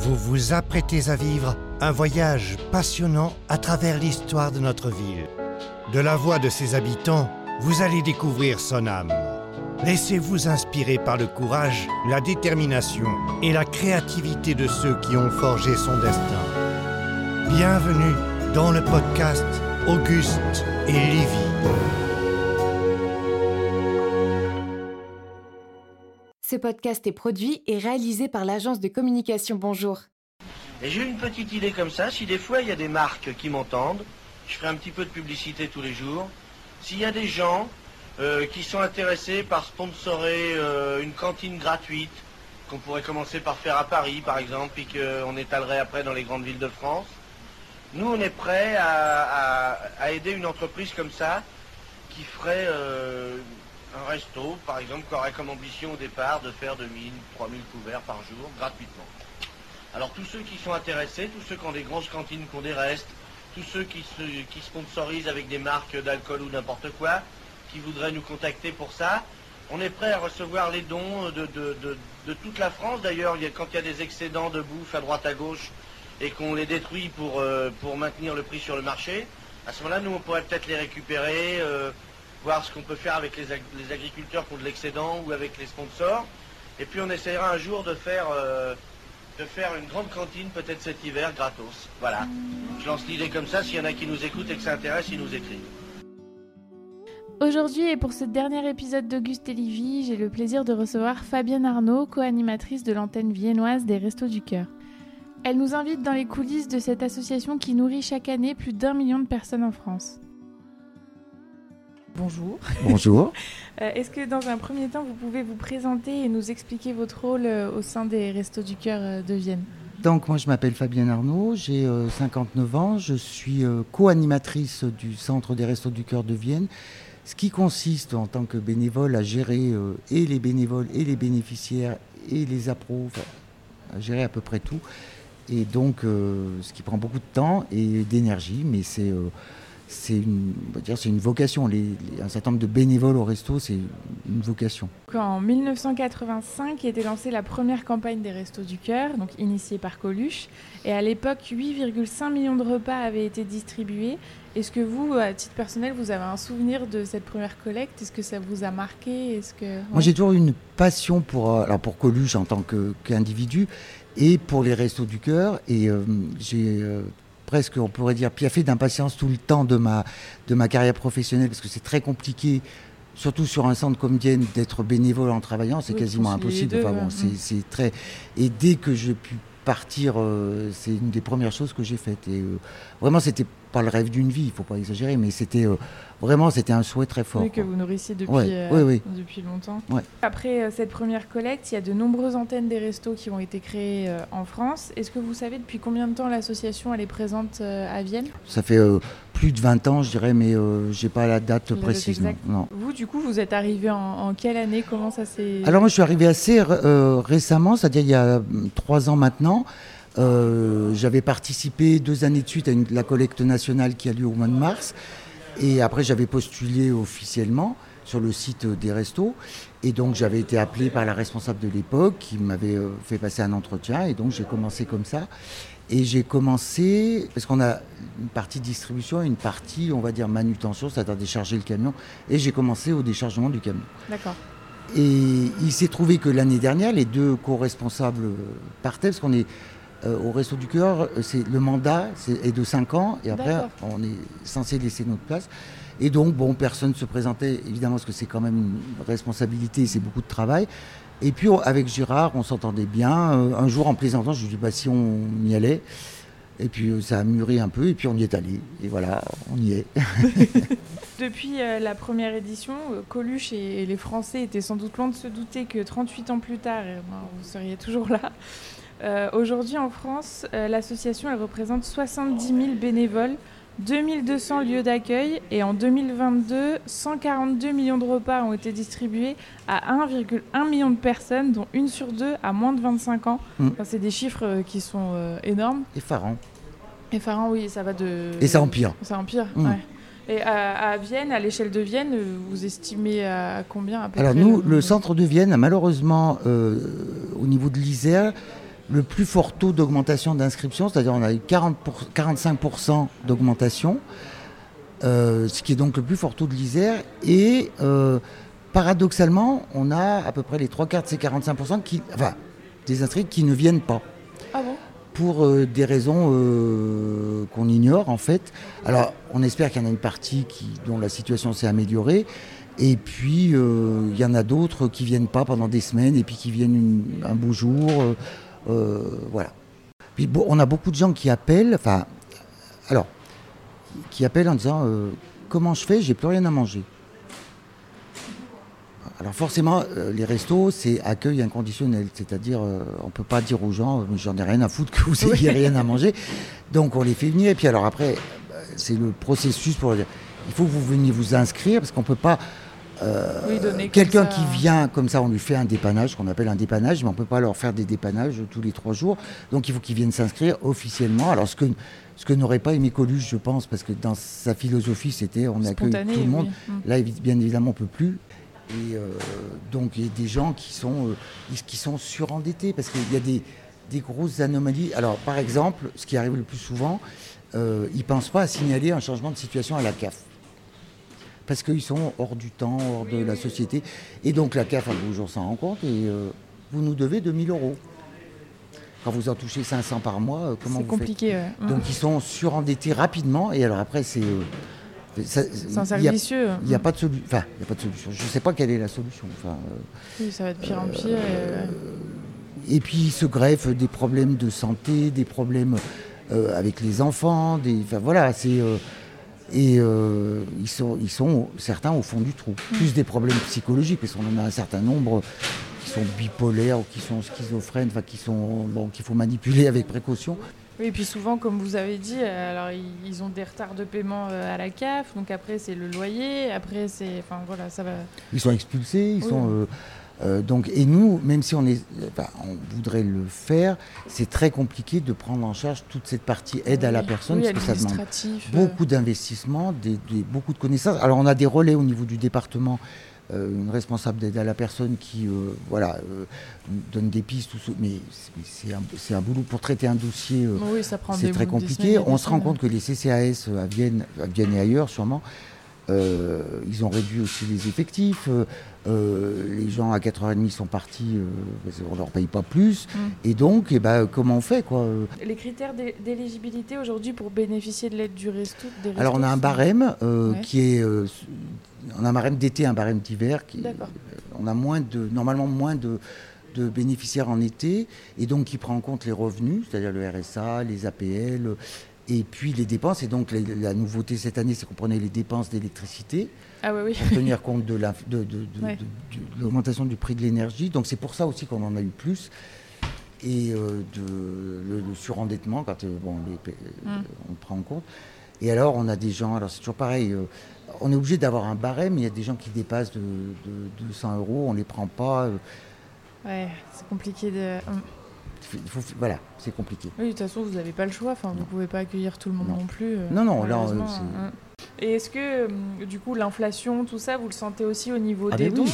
Vous vous apprêtez à vivre un voyage passionnant à travers l'histoire de notre ville. De la voix de ses habitants, vous allez découvrir son âme. Laissez-vous inspirer par le courage, la détermination et la créativité de ceux qui ont forgé son destin. Bienvenue dans le podcast Auguste et Lévy. Ce podcast est produit et réalisé par l'agence de communication Bonjour. Et j'ai une petite idée comme ça, si des fois il y a des marques qui m'entendent, je ferai un petit peu de publicité tous les jours. S'il y a des gens euh, qui sont intéressés par sponsorer euh, une cantine gratuite, qu'on pourrait commencer par faire à Paris par exemple, puis qu'on étalerait après dans les grandes villes de France, nous on est prêts à, aider une entreprise comme ça qui ferait euh, un resto, par exemple, qui aurait comme ambition au départ de faire 2000, 3000 couverts par jour gratuitement. Alors tous ceux qui sont intéressés, tous ceux qui ont des grosses cantines, qui ont des restes, tous ceux qui, qui sponsorisent avec des marques d'alcool ou n'importe quoi, qui voudraient nous contacter pour ça, on est prêt à recevoir les dons de, toute la France. D'ailleurs, quand il y a des excédents de bouffe à droite à gauche et qu'on les détruit pour, euh, pour maintenir le prix sur le marché, à ce moment-là, nous, on pourrait peut-être les récupérer, euh, voir ce qu'on peut faire avec les, agriculteurs qui ont de l'excédent ou avec les sponsors. Et puis on essaiera un jour de faire, euh, de faire une grande cantine peut-être cet hiver gratos. Voilà. Je lance l'idée comme ça, s'il y en a qui nous écoutent et que ça intéresse, ils nous écrivent. Aujourd'hui et pour ce dernier épisode d'Auguste et Livy, j'ai le plaisir de recevoir Fabienne Arnaud, co-animatrice de l'antenne viennoise des Restos du Cœur. Elle nous invite dans les coulisses de cette association qui nourrit chaque année plus d'un million de personnes en France. Bonjour. Bonjour. Euh, est-ce que dans un premier temps, vous pouvez vous présenter et nous expliquer votre rôle euh, au sein des Restos du Cœur euh, de Vienne? Donc moi je m'appelle Fabienne Arnaud, j'ai 59 ans, je suis co-animatrice du Centre des Restos du Cœur de Vienne, ce qui consiste en tant que bénévole à gérer et les bénévoles et les bénéficiaires et les appros, à gérer à peu près tout. Et donc ce qui prend beaucoup de temps et d'énergie, mais c'est c'est une, c'est une vocation. Les, un certain nombre de bénévoles au resto, c'est une vocation. En 1985 était lancée la première campagne des Restos du Cœur, donc initiée par Coluche. Et à l'époque, 8,5 millions de repas avaient été distribués. Est-ce que vous, à titre personnel, vous avez un souvenir de cette première collecte? Est-ce que ça vous a marqué? Est-ce que Moi, j'ai toujours une passion pour, euh, alors pour Coluche en tant qu'individu et pour les Restos du Cœur. Et euh, j'ai euh, presque, on pourrait dire, piaffé d'impatience tout le temps de ma, de ma carrière professionnelle, parce que c'est très compliqué, surtout sur un centre comme Dienne, d'être bénévole en travaillant, c'est quasiment impossible. enfin, bon, c'est très... Et dès que j'ai pu partir, euh, c'est une des premières choses que j'ai faites. Et euh, vraiment, c'était pas le rêve d'une vie, il faut pas exagérer, mais c'était euh, vraiment c'était un souhait très fort. Oui, que vous nourrissiez depuis, euh, depuis longtemps. Après euh, cette première collecte, il y a de nombreuses antennes des restos qui ont été créées en France. Est-ce que vous savez depuis combien de temps l'association elle est présente à Vienne? Ça fait plus de 20 ans, je dirais, mais je n'ai pas la date précise. Non. Vous, du coup, vous êtes arrivé en, quelle année? Comment ça s'est Alors moi, je suis arrivé assez récemment, c'est-à-dire il y a trois ans maintenant. Euh, j'avais participé deux années de suite à la collecte nationale qui a lieu au mois de mars. Et après, j'avais postulé officiellement sur le site des restos. Et donc, j'avais été appelé par la responsable de l'époque qui m'avait euh, fait passer un entretien. Et donc, j'ai commencé comme ça. Et j'ai commencé, parce qu'on a une partie distribution et une partie, on va dire, manutention, c'est-à-dire décharger le camion. Et j'ai commencé au déchargement du camion. D'accord. Et il s'est trouvé que l'année dernière, les deux co-responsables partaient, parce qu'on est euh, au Resto du Cœur, c'est le mandat est de 5 ans et après on est censé laisser notre place. Et donc, bon, personne ne se présentait, évidemment, parce que c'est quand même une responsabilité, c'est beaucoup de travail. Et puis, avec Gérard, on s'entendait bien. Euh, un jour, en plaisantant, je lui ai dit, bah, si on y allait. Et puis, euh, ça a mûri un peu, et puis on y est allé. Et voilà, on y est. Depuis la première édition, Coluche et, les Français étaient sans doute loin de se douter que 38 ans plus tard, ben, vous seriez toujours là. Euh, aujourd'hui en France, euh, l'association elle représente 70 000 bénévoles, 2200 lieux d'accueil et en 2022, 142 millions de repas ont été distribués à 1,1 million de personnes, dont une sur deux à moins de 25 ans. Mm. c'est des chiffres euh, qui sont énormes. Effarants. Effarants, oui, ça va de. Et ça empire. Ça empire, mm. Et à, Vienne, à l'échelle de Vienne, vous estimez à combien Alors nous, le... centre de Vienne, malheureusement, au niveau de l'Isère, le plus fort taux d'augmentation d'inscription, c'est-à-dire on a eu 40 45% d'augmentation, euh, ce qui est donc le plus fort taux de l'Isère. Et euh, paradoxalement, on a à peu près les trois quarts de ces 45% qui, enfin, des inscrits qui ne viennent pas. Ah bon? Pour euh, des raisons euh, qu'on ignore en fait. Alors on espère qu'il y en a une partie qui, dont la situation s'est améliorée. Et puis euh, il y en a d'autres qui viennent pas pendant des semaines et puis qui viennent une- un beau jour. Euh, voilà. Puis bon, on a beaucoup de gens qui appellent, enfin, alors, qui appellent en disant euh, comment je fais, j'ai plus rien à manger. Alors forcément, euh, les restos, c'est accueil inconditionnel, c'est-à-dire euh, on ne peut pas dire aux gens, j'en ai rien à foutre que vous ayez rien à manger. Donc on les fait venir, et puis alors après, c'est le processus pour dire, il faut que vous veniez vous inscrire, parce qu'on ne peut pas... Quelqu'un qui vient comme ça, on lui fait un dépannage, qu'on appelle un dépannage, mais on ne peut pas leur faire des dépannages tous les trois jours. Donc il faut qu'ils viennent s'inscrire officiellement. Alors ce que, ce que n'aurait pas aimé Coluche, je pense, parce que dans sa philosophie, c'était on accueille tout le monde. oui. Mm. Là, bien évidemment, on peut plus. Et euh, donc, il y a des gens qui sont, euh, qui sont surendettés parce qu'il y a des, des grosses anomalies. Alors, par exemple, ce qui arrive le plus souvent, euh, ils ne pensent pas à signaler un changement de situation à la CAF. Parce qu'ils sont hors du temps, hors de la société. Et donc, la CAF, beau jour, s'en rend compte et euh, vous nous devez 2000 euros. Quand vous en touchez 500 par mois, euh, comment C'est vous faites? compliqué. ouais. Mm. Donc, ils sont surendettés rapidement. Et alors, après, c'est. ça- C'est un a- vicieux. il n'y a pas de solution. Enfin, il a pas de solution. Je ne sais pas quelle est la solution. Enfin, euh, Oui, ça va de pire en pire. et, ouais. et puis il se greffe des problèmes de santé, des problèmes avec les enfants, des. Enfin voilà, c'est. Et euh, ils, sont, ils sont certains au fond du trou. Plus des problèmes psychologiques, parce qu'on en a un certain nombre qui sont bipolaires ou qui sont schizophrènes, enfin qui sont bon, qu'il faut manipuler avec précaution. Oui, et puis souvent, comme vous avez dit, euh, alors ils, ont des retards de paiement euh, à la CAF, donc après c'est le loyer, après c'est, enfin voilà, ça va. Ils sont expulsés, ils Oui. sont. euh, euh, donc, et nous, même si on, est, enfin, on voudrait le faire, c'est très compliqué de prendre en charge toute cette partie aide à la personne, oui, parce que ça demande euh, beaucoup des- beaucoup de connaissances. Alors on a des relais au niveau du département, euh, une responsable d'aide à la personne qui euh, voilà, donne des pistes, tout mais c'est- un, boulot pour traiter un dossier. oui, c'est très compliqué. On se rend compte que les CCAS à Vienne, à Vienne et ailleurs sûrement, ils ont réduit aussi les effectifs. Euh, les gens à 4h30 sont partis, euh, qu'on ne leur paye pas plus. Mm. Et donc, eh ben, comment on fait quoi euh, Les critères d'é- d'éligibilité aujourd'hui pour bénéficier de l'aide du resto. Des Alors on a un barème euh, Ouais. qui est, on a un barème d'été, un barème d'hiver. qui- D'accord. On a moins de, normalement moins de, de bénéficiaires en été et donc qui prend en compte les revenus, c'est-à-dire le RSA, les APL et puis les dépenses. Et donc la, la nouveauté cette année, c'est qu'on prenait les dépenses d'électricité Ah oui, oui. pour tenir compte de la- Ouais. l'augmentation du prix de l'énergie. Donc c'est pour ça aussi qu'on en a eu plus. Et euh, de, le, le surendettement, quand euh, bon, les- Mm. on le prend en compte. Et alors, on a des gens, alors c'est toujours pareil, euh, on est obligé d'avoir un barème, mais il y a des gens qui dépassent de, de 200 euros, on ne les prend pas. Ouais, c'est compliqué de. Faut- voilà, c'est compliqué. Oui, de toute façon, vous n'avez pas le choix. Enfin, vous Non. pouvez pas accueillir tout le monde non, Non. plus. euh, Non, non, là, euh, hein. Et est-ce que, hum, du coup, l'inflation, tout ça, vous le sentez aussi au niveau Ah des ben dons? Oui.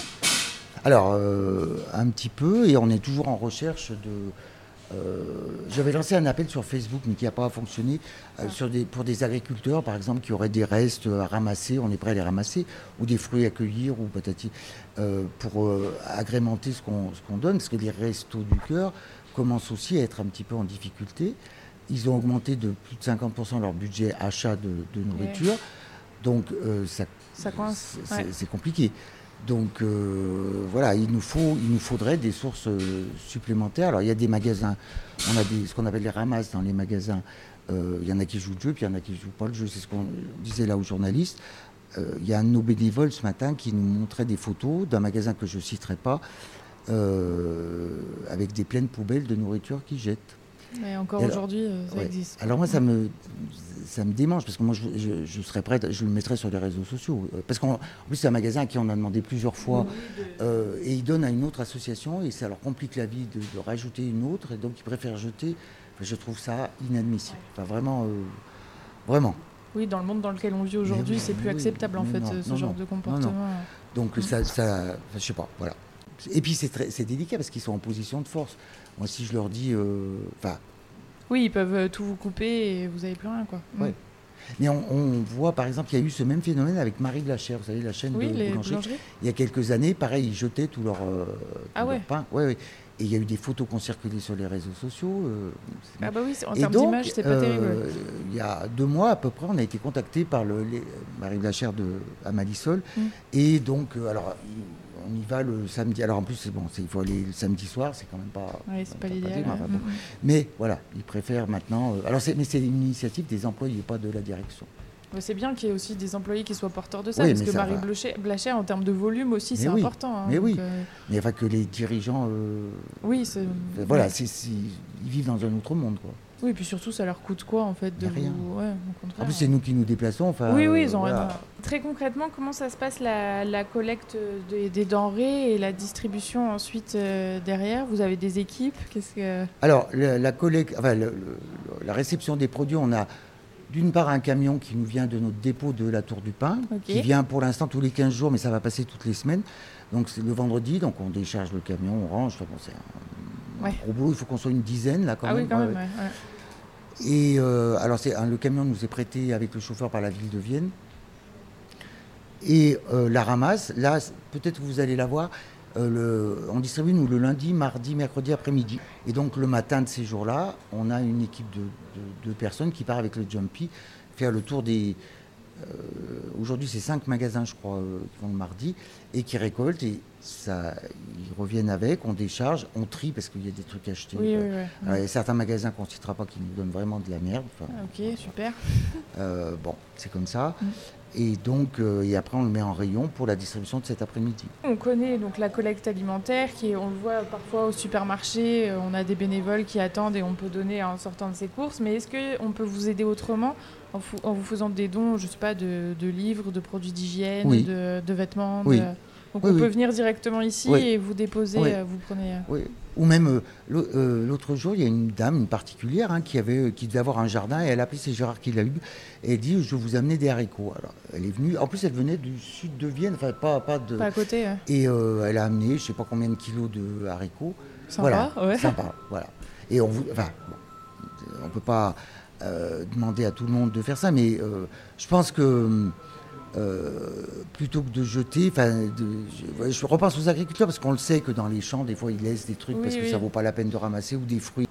Alors, euh, un petit peu, et on est toujours en recherche de. euh, J'avais lancé un appel sur Facebook, mais qui n'a pas fonctionné, euh, Ah. sur des, pour des agriculteurs, par exemple, qui auraient des restes à ramasser, on est prêt à les ramasser, ou des fruits à cueillir, ou patati, euh, pour euh, agrémenter ce qu'on ce qu'on donne, parce que les restos du cœur commencent aussi à être un petit peu en difficulté. Ils ont augmenté de plus de 50% leur budget achat de, de nourriture, donc euh, ça c'est- ouais. compliqué. Donc euh, voilà, il nous, faut, il nous faudrait des sources euh, supplémentaires. Alors il y a des magasins, on a des, ce qu'on appelle les ramasses dans les magasins. Euh, il y en a qui jouent le jeu, puis il y en a qui ne jouent pas le jeu. C'est ce qu'on disait là aux journalistes. Il y a un de nos bénévoles ce matin qui nous montrait des photos d'un magasin que je ne citerai pas, euh, avec des pleines poubelles de nourriture qu'ils jettent. Et encore aujourd'hui, euh, ça Ouais. existe. Alors moi, ça me, ça me démange parce que moi, je, je- je serais prête, je le mettrais sur les réseaux sociaux. Parce qu'en en plus, c'est un magasin à qui on a demandé plusieurs fois euh, et ils donnent à une autre association et ça leur complique la vie de, de rajouter une autre et donc ils préfèrent jeter. Enfin, je trouve ça inadmissible. Enfin, vraiment, euh, vraiment. Oui, dans le monde dans lequel on vit aujourd'hui, oui, c'est plus oui, acceptable en fait, non, ce non, genre non, de comportement. Donc ça, ça je sais pas, voilà. Et puis c'est délicat parce qu'ils sont en position de force. Moi, si je leur dis, euh, enfin, Oui, ils peuvent euh, tout vous couper et vous avez plus rien, quoi. Mm. Mais on, on voit par exemple, il y a eu ce même phénomène avec Marie de la Chair, vous savez, la chaîne Oui, de les boulangerie. Il y a quelques années, pareil, ils jetaient tout leur, euh, Ah leur ouais. pain. Ouais, ouais. Et il y a eu des photos qui ont circulé sur les réseaux sociaux. euh, Ah bah oui, en termes d'image, c'est pas euh, terrible. Il y a deux mois à peu près, on a été contacté par le, les- Marie de la Chair de à Malisol. Mm. Et donc, alors, on y va le samedi. Alors en plus, c'est bon, il faut aller le samedi soir, c'est quand même pas. Oui, c'est pas pas l'idéal. bon. Mais voilà, ils préfèrent maintenant. euh, alors, c'est- mais c'est une initiative des employés, pas de la direction. C'est bien qu'il y ait aussi des employés qui soient porteurs de ça, Oui, parce que ça Marie va. Blochet- Blacher, en termes de volume aussi, c'est oui, important. hein, mais oui. euh, Mais enfin, que les dirigeants. euh, oui, c'est. Voilà, ils vivent dans un autre monde, quoi. Oui, puis surtout, ça leur coûte quoi, en fait, de rien. vous... Ouais, au. En plus, c'est nous qui nous déplaçons. Enfin, Oui, oui, ils ont voilà. rien. Très concrètement, comment ça se passe la, la collecte des, des denrées et la distribution ensuite euh, derrière? Vous avez des équipes? Qu'est-ce que Alors, la, la collecte, enfin, le- le- la réception des produits, on a d'une part un camion qui nous vient de notre dépôt de la Tour du Pain, Ok. qui vient pour l'instant tous les 15 jours, mais ça va passer toutes les semaines. Donc, c'est le vendredi, donc on décharge le camion, on range. Enfin, bon, c'est un, Ouais. gros boulot, il faut qu'on soit une dizaine là quand Ah même. oui, quand même. ouais. Et euh, alors, le camion nous est prêté avec le chauffeur par la ville de Vienne. Et euh, la ramasse, là, peut-être vous allez la voir, euh, on distribue nous le lundi, mardi, mercredi après-midi. Et donc le matin de ces jours-là, on a une équipe de- de personnes qui part avec le Jumpy faire le tour des... euh, Aujourd'hui, c'est cinq magasins, je crois, euh, qui vont le mardi, et qui récoltent. Et ça, ils reviennent avec, on décharge, on trie parce qu'il y a des trucs achetés. Oui, oui, oui. alors, il y a certains magasins qu'on ne citera pas qui nous donnent vraiment de la merde. Enfin, Ah, Ok, super. euh, bon, c'est comme ça. Et donc, euh, et après, on le met en rayon pour la distribution de cet après-midi. On connaît donc la collecte alimentaire, qui est- on le voit parfois au supermarché, euh, on a des bénévoles qui attendent et on peut donner en sortant de ses courses, mais est-ce qu'on peut vous aider autrement en, en vous faisant des dons, je sais pas, de, de livres, de produits d'hygiène, Oui. de, de vêtements Oui. de- Donc Oui, on oui. peut venir directement ici Oui. et vous déposer, euh, vous prenez... euh, Oui. Ou même, euh, l'au- l'autre jour, il y a une dame, une particulière, hein, qui, avait, qui devait avoir un jardin, et elle a appelé, c'est Gérard qui l'a eu, et elle dit, je vais vous amener des haricots. Alors, elle est venue, en plus, elle venait du sud de Vienne, enfin, pas, pas de... Pas à côté, ouais. Et euh, elle a amené, je sais pas combien de kilos de haricots. Sympa, voilà, ouais. sympa, voilà. Et on vous, enfin, bon, on peut pas euh, demander à tout le monde de faire ça, mais je pense que euh, plutôt que de jeter, enfin, je, je repense aux agriculteurs parce qu'on le sait que dans les champs, des fois, ils laissent des trucs Oui, parce que ça vaut pas la peine de ramasser ou des fruits.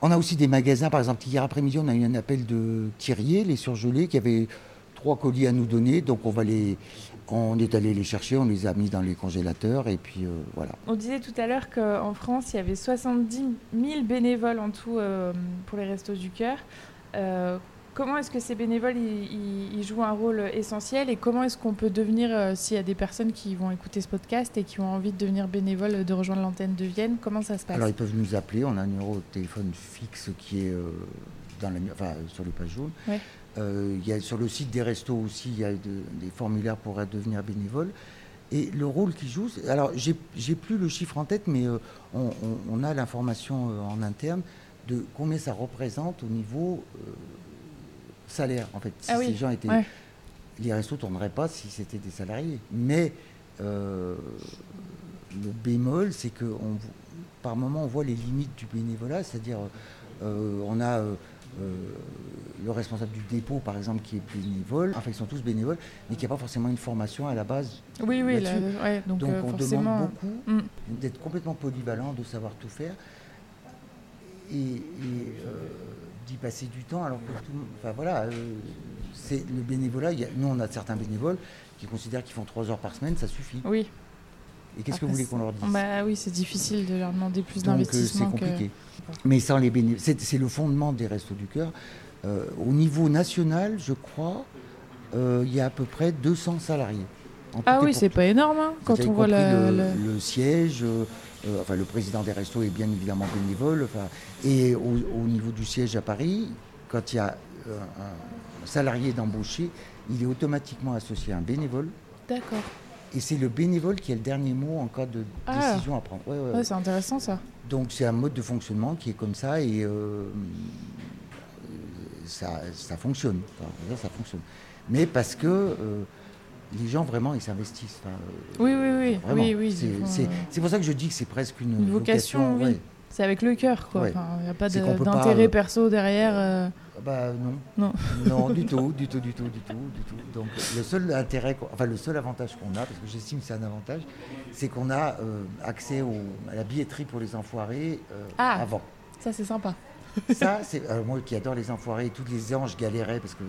On a aussi des magasins, par exemple, hier après-midi, on a eu un appel de Thierry, les surgelés, qui avaient trois colis à nous donner, donc on va les, on est allé les chercher, on les a mis dans les congélateurs et puis euh, voilà. On disait tout à l'heure qu'en France, il y avait 70 000 bénévoles en tout euh, pour les Restos du Cœur. Euh, comment est-ce que ces bénévoles ils, jouent un rôle essentiel et comment est-ce qu'on peut devenir, euh, s'il y a des personnes qui vont écouter ce podcast et qui ont envie de devenir bénévoles, de rejoindre l'antenne de Vienne, comment ça se passe? Alors ils peuvent nous appeler, on a un numéro de téléphone fixe qui est euh, dans la, enfin, sur les pages jaunes. Ouais. Euh, il y a, sur le site des restos aussi, il y a de- des formulaires pour devenir bénévole. Et le rôle qu'ils jouent, alors j'ai j'ai plus le chiffre en tête, mais on, on- on a l'information en interne de combien ça représente au niveau salaire. En fait, si Ah oui, ces gens étaient, ouais. les restos ne tourneraient pas si c'était des salariés. Mais euh, le bémol, c'est que on, par moment, on voit les limites du bénévolat, c'est-à-dire euh, on a euh, le responsable du dépôt, par exemple, qui est bénévole, enfin ils sont tous bénévoles, mais qui n'a pas forcément une formation à la base. Oui, oui, là, ouais, donc, Donc on forcément. demande beaucoup Mm. d'être complètement polyvalent, de savoir tout faire et, et, d'y passer du temps. Alors que tout, le monde- enfin voilà, euh, c'est le bénévolat. il y a- nous, on a certains bénévoles qui considèrent qu'ils font trois heures par semaine, ça suffit. Oui. Et qu'est-ce que vous voulez qu'on leur dise? Bah oui, c'est difficile de leur demander plus euh, c'est d'investissement que. compliqué. Mais sans les bénévoles, c'est c'est le fondement des Restos du Cœur. Euh, au niveau national, je crois, euh, il y a à peu près 200 salariés. Ah oui, c'est pas énorme hein, quand on voit la. le, la- le siège, euh, euh, enfin le président des restos est bien évidemment bénévole. enfin, et au, au niveau du siège à Paris, quand il y a euh, un salarié d'embauché, il est automatiquement associé à un bénévole. D'accord. Et c'est le bénévole qui a le dernier mot en cas de Ah. décision à prendre. Ouais, ouais, c'est intéressant ça. Donc c'est un mode de fonctionnement qui est comme ça et euh, ça, ça fonctionne. Enfin, ça fonctionne. Mais parce que les gens vraiment ils s'investissent. Enfin, euh, Oui, oui, oui. oui, oui, c'est, euh, c'est pour ça que je dis que c'est presque une, Une vocation, oui. ouais. C'est avec le cœur, quoi. Ouais. Il n'y a pas d'intérêt euh, perso derrière. euh. Ah Bah non. Non. Non, du tout, du tout, du tout, du tout, du tout. Donc le seul intérêt, enfin le seul avantage qu'on a, parce que j'estime que c'est un avantage, c'est qu'on a accès au- à la billetterie pour les enfoirés Ah. avant. Ça, c'est sympa. Ça, c'est euh, moi qui adore les enfoirés, tous les ans je galérais parce que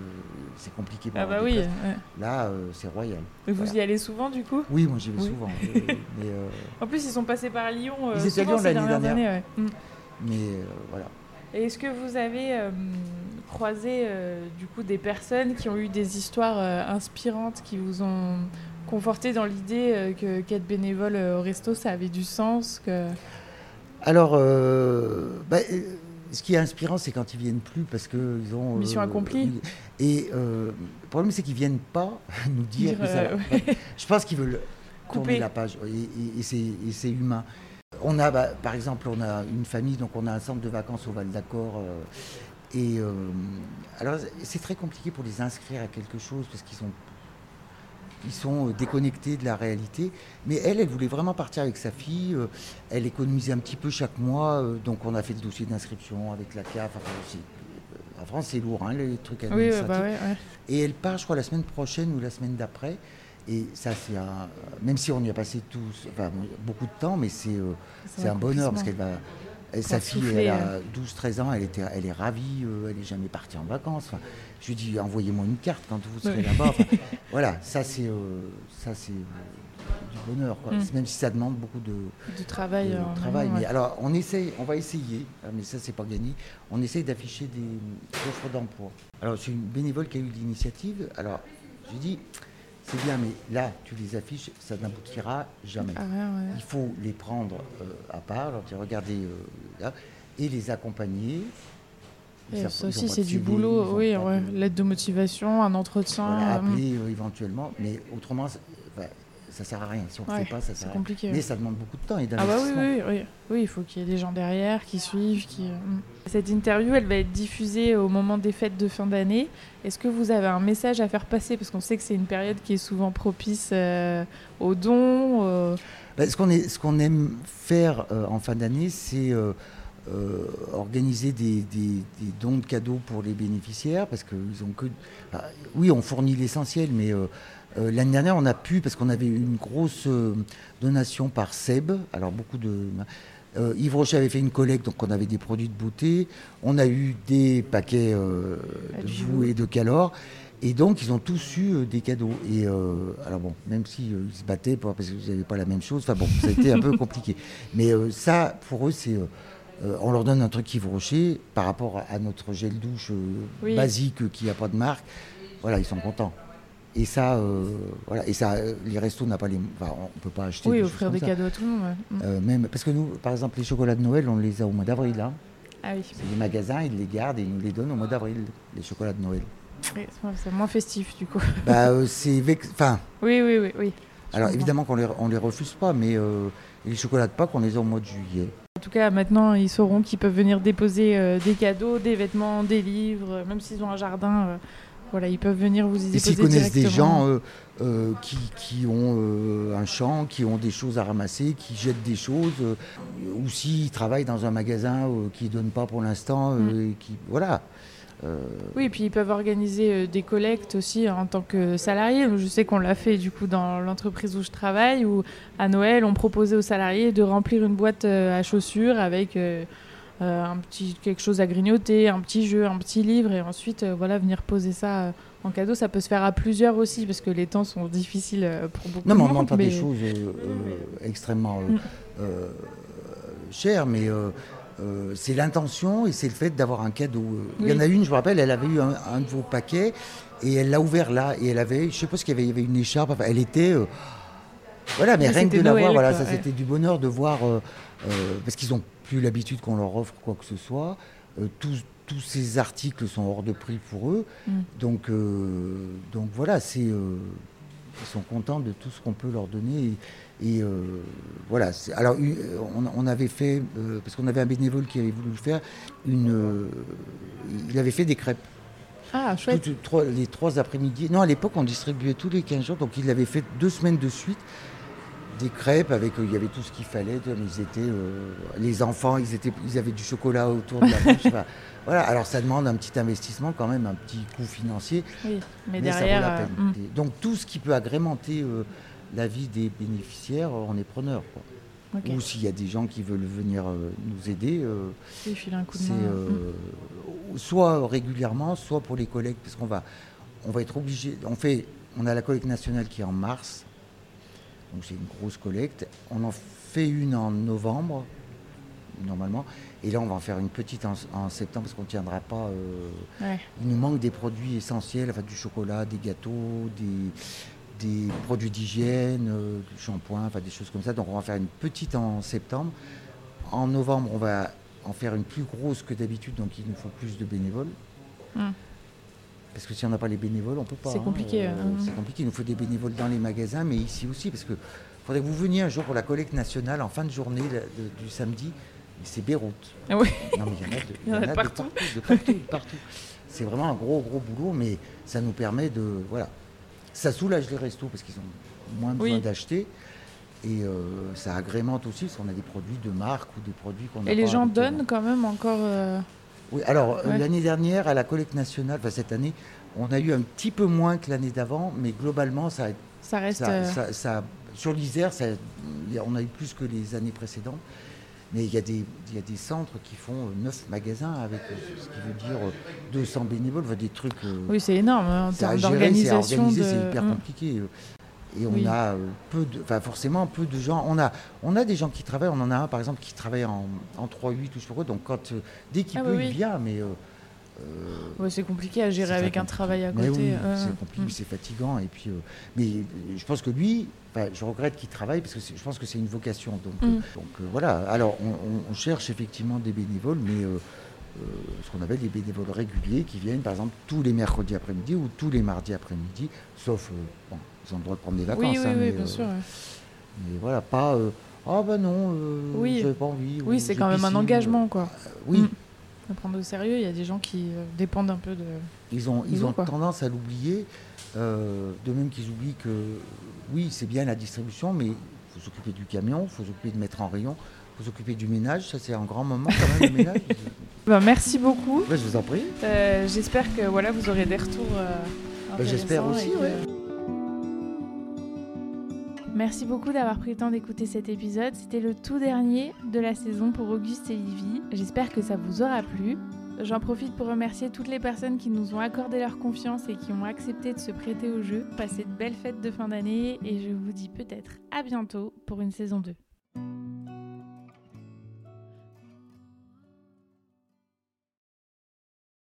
c'est compliqué pour Ah, bah oui. ouais. Là, euh, c'est royal. Et vous Voilà. y allez souvent, du coup? Oui, moi j'y vais Oui. souvent. euh, mais euh, En plus, ils sont passés par Lyon. euh, Ils étaient à Lyon l'année dernière. années, ouais. Mm. mais euh, voilà. Et est-ce que vous avez euh, croisé euh, du coup des personnes qui ont eu des histoires euh, inspirantes qui vous ont conforté dans l'idée euh, que qu'être bénévole euh, au resto ça avait du sens que Alors, euh, bah, euh, ce qui est inspirant, c'est quand ils viennent plus parce qu'ils ont. Mission accomplie. Et euh, le problème, c'est qu'ils viennent pas nous dire, Dire, que ça euh. Je pense qu'ils veulent Couper. tourner la page et, et- et c'est- et c'est humain. On a, bah, par exemple, on a une famille, donc on a un centre de vacances au Val d'Accord. euh, et euh, alors, c'est très compliqué pour les inscrire à quelque chose parce qu'ils sont, ils sont euh, déconnectés de la réalité. Mais elle, elle voulait vraiment partir avec sa fille. euh, elle économisait un petit peu chaque mois. euh, donc, on a fait le dossier d'inscription avec la CAF. Enfin, en France, c'est lourd, hein, les trucs oui administratifs. bah ouais, ouais. Et elle part, je crois, la semaine prochaine ou la semaine d'après. Et ça, c'est un. Même si on y a passé tous, enfin, beaucoup de temps, mais c'est euh, c'est un bonheur parce qu'elle va. sa fille, souffler, elle a 12-13 ans, elle, était, elle est ravie, euh, elle n'est jamais partie en vacances. Enfin, je lui dis, envoyez-moi une carte quand vous serez là-bas. Enfin, voilà, ça, c'est euh, ça, c'est euh, du bonheur. quoi. Mm. Même si ça demande beaucoup de, travail de travail. Mais alors, on essaye, on va essayer, ah, mais ça, c'est pas gagné. On essaye d'afficher des offres d'emploi. Alors, c'est une bénévole qui a eu l'initiative. Alors, j'ai dit, c'est bien, mais là, tu les affiches, ça n'aboutira jamais. Ah, ouais, ouais. Il faut les prendre euh, à part, leur dire, regardez, euh, là, et les accompagner. Et ça aussi c'est du boulot oui ouais. l'aide de motivation un entretien voilà, euh, appeler euh, éventuellement, mais autrement, ça, enfin, ça sert à rien. Si on ne Ouais, fait pas, ça sert à rien. compliqué Mais ouais. ça demande beaucoup de temps et Ah bah oui, d'investissement. oui, oui, oui, il faut qu'il y ait des gens derrière qui suivent. Qui... euh, mm. Cette interview, elle va être diffusée au moment des fêtes de fin d'année. Est-ce que vous avez un message à faire passer? Parce qu'on sait que c'est une période qui est souvent propice euh, aux dons. euh, Bah, ce qu'on aime faire en fin d'année, c'est euh, organiser des, des- des dons de cadeaux pour les bénéficiaires, parce qu'ils ont que. bah, oui, on fournit l'essentiel, mais euh, euh, l'année dernière, on a pu, parce qu'on avait une grosse donation par Seb, alors beaucoup de. Yves Rocher avait fait une collecte, donc on avait des produits de beauté. On a eu des paquets euh, de jouets et de calors. Et donc, ils ont tous eu des cadeaux. Et euh, alors bon, même si euh, ils se battaient parce que vous n'avez pas la même chose, enfin bon, ça a été un peu compliqué. Mais euh, ça, pour eux, c'est, euh, on leur donne un truc Yves Rocher par rapport à notre gel douche euh, Oui. basique qui n'a pas de marque. Voilà, ils sont contents. Et ça, euh, voilà, et ça, les restos n'a pas les, enfin, on peut pas acheter. Oui, des offrir des cadeaux à tout le monde. ouais. Mm. Euh, même parce que nous, par exemple, les chocolats de Noël, on les a au mois d'avril. Hein. Ah oui, les magasins, ils les gardent et ils nous les donnent au mois d'avril, les chocolats de Noël. Oui, c'est- moins festif du coup. bah, euh, c'est vex- enfin. Oui, oui, oui. oui. Alors évidemment qu'on les, on les refuse pas, mais les chocolats de Pâques, on les a au mois de juillet. En tout cas, maintenant, ils sauront qu'ils peuvent venir déposer euh, des cadeaux, des vêtements, des livres, euh, même s'ils ont un jardin. euh, voilà, ils peuvent venir vous y Et déposer s'ils connaissent des gens qui, qui ont un champ, qui ont des choses à ramasser, qui jettent des choses, ou s'ils travaillent dans un magasin qui ne donne pas pour l'instant, Mm. et qui, voilà. Euh, Oui, et puis ils peuvent organiser euh, des collectes aussi en tant que salariés. Je sais qu'on l'a fait du coup dans l'entreprise où je travaille, où à Noël, on proposait aux salariés de remplir une boîte euh, à chaussures avec un petit quelque chose à grignoter, un petit jeu, un petit livre, et ensuite voilà venir poser ça en cadeau. Ça peut se faire à plusieurs aussi parce que les temps sont difficiles pour beaucoup non, mais de on monde. pas mais- des choses euh, euh, extrêmement euh, Mm. euh, chères, mais euh, euh, c'est l'intention et c'est le fait d'avoir un cadeau. Il y en a une, je me rappelle, elle avait eu un, un de vos paquets et elle l'a ouvert là et elle avait, je sais pas ce qu'il y avait, il y avait une écharpe, enfin, elle était. euh, voilà, mais Mais rien que de c'était la voir, Noël, voilà, quoi, ça ouais. c'était du bonheur de voir, euh, euh, parce qu'ils n'ont plus l'habitude qu'on leur offre quoi que ce soit. Euh, tous, tous ces articles sont hors de prix pour eux. Mm. Donc, euh, donc voilà, c'est, euh, ils sont contents de tout ce qu'on peut leur donner. Et, et, euh, voilà. Alors, une- on, on avait fait, euh, parce qu'on avait un bénévole qui avait voulu le faire, une, euh, il avait fait des crêpes. Ah, chouette. Trois- les trois après-midi. Non, à l'époque, on distribuait tous les 15 jours. Donc, il avait fait deux semaines de suite. Des crêpes avec, euh, il y avait tout ce qu'il fallait. Ils étaient, euh, les enfants, ils, étaient, ils avaient du chocolat autour de la bouche. Enfin, voilà. Alors, ça demande un petit investissement quand même, un petit coût financier. Oui, mais, Mais, ça vaut derrière. la euh, peine. mm. Et Donc, tout ce qui peut agrémenter la vie des bénéficiaires, on est preneur. Ou s'il y a des gens qui veulent venir euh, nous aider, euh, un coup de c'est main. euh, soit régulièrement, soit pour les collectes, parce qu'on va, on va être obligé. On fait, on a la collecte nationale qui est en mars, donc c'est une grosse collecte. On en fait une en novembre, normalement, et là on va en faire une petite en, en septembre parce qu'on ne tiendra pas. euh. Ouais. il nous manque des produits essentiels, enfin du chocolat, des gâteaux, des, des produits d'hygiène, euh, du shampoing, enfin des choses comme ça. Donc on va en faire une petite en septembre. En novembre, on va en faire une plus grosse que d'habitude, donc il nous faut plus de bénévoles. Mm. Parce que si on n'a pas les bénévoles, on peut pas. C'est hein. compliqué, Euh, hein. C'est compliqué. Il nous faut des bénévoles dans les magasins, mais ici aussi, parce que faudrait que vous veniez un jour pour la collecte nationale en fin de journée la- de- du samedi. C'est Beyrouth. Ah oui. Non, mais il y en a de, Il y en a de partout. de partout, de partout. C'est vraiment un gros, gros boulot, mais ça nous permet de. Voilà. Ça soulage les restos parce qu'ils ont moins besoin Oui. d'acheter. Et euh, ça agrémente aussi parce qu'on a des produits de marque ou des produits qu'on a Et les gens habituellement. donnent quand même encore. euh, Oui, alors euh, Ouais. l'année dernière, à la collecte nationale, enfin cette année, on a eu un petit peu moins que l'année d'avant, mais globalement, ça, Ça reste. ça, euh, ça- sur l'Isère, on a eu plus que les années précédentes. Mais il y, a des, il y a des centres qui font 9 magasins avec euh, ce qui veut dire euh, 200 bénévoles, enfin, des trucs. euh, Oui, c'est énorme hein, en c'est à termes gérer, c'est à d'organisation. de- c'est hyper Mm. compliqué. euh. Et on Oui. a euh, peu de, enfin forcément peu de gens. On a, on a des gens qui travaillent. On en a un par exemple qui travaille en, en 3-8 ou je sais pas quoi. Donc quand, euh, dès qu'il Ah peut, oui, il vient. Mais euh, euh, Ouais, c'est compliqué à gérer avec un travail à côté. oui, euh, c'est compliqué, mm. c'est fatigant. Et puis, euh, mais euh, je pense que lui, je regrette qu'il travaille parce que je pense que c'est une vocation. Donc, euh, Mm. donc euh, voilà. Alors, on, cherche effectivement des bénévoles, mais euh, euh, ce qu'on appelle des bénévoles réguliers qui viennent, par exemple, tous les mercredis après-midi ou tous les mardis après-midi, sauf, euh, bon, ils ont le droit de prendre des vacances. Oui, oui, hein, oui, mais, bien euh, sûr. Mais voilà, pas. euh, ah ben non, euh, Oui. j'avais pas envie. ou Oui, c'est quand même un engagement, quoi. euh, oui, Mm. Prendre au sérieux, il y a des gens qui euh, dépendent un peu de. Ils ont, ils ont quoi. tendance à l'oublier, euh, de même qu'ils oublient que oui, c'est bien la distribution, mais il faut s'occuper du camion, il faut s'occuper de mettre en rayon, il faut s'occuper du ménage, ça c'est un grand moment quand même le ménage. Bah, merci beaucoup. Ouais, je vous en prie. Euh, J'espère que voilà, vous aurez des retours. euh, Bah, j'espère aussi, que- ouais. Merci beaucoup d'avoir pris le temps d'écouter cet épisode. C'était le tout dernier de la saison pour Auguste et Livy. J'espère que ça vous aura plu. J'en profite pour remercier toutes les personnes qui nous ont accordé leur confiance et qui ont accepté de se prêter au jeu. Passez de belles fêtes de fin d'année et je vous dis peut-être à bientôt pour une saison 2.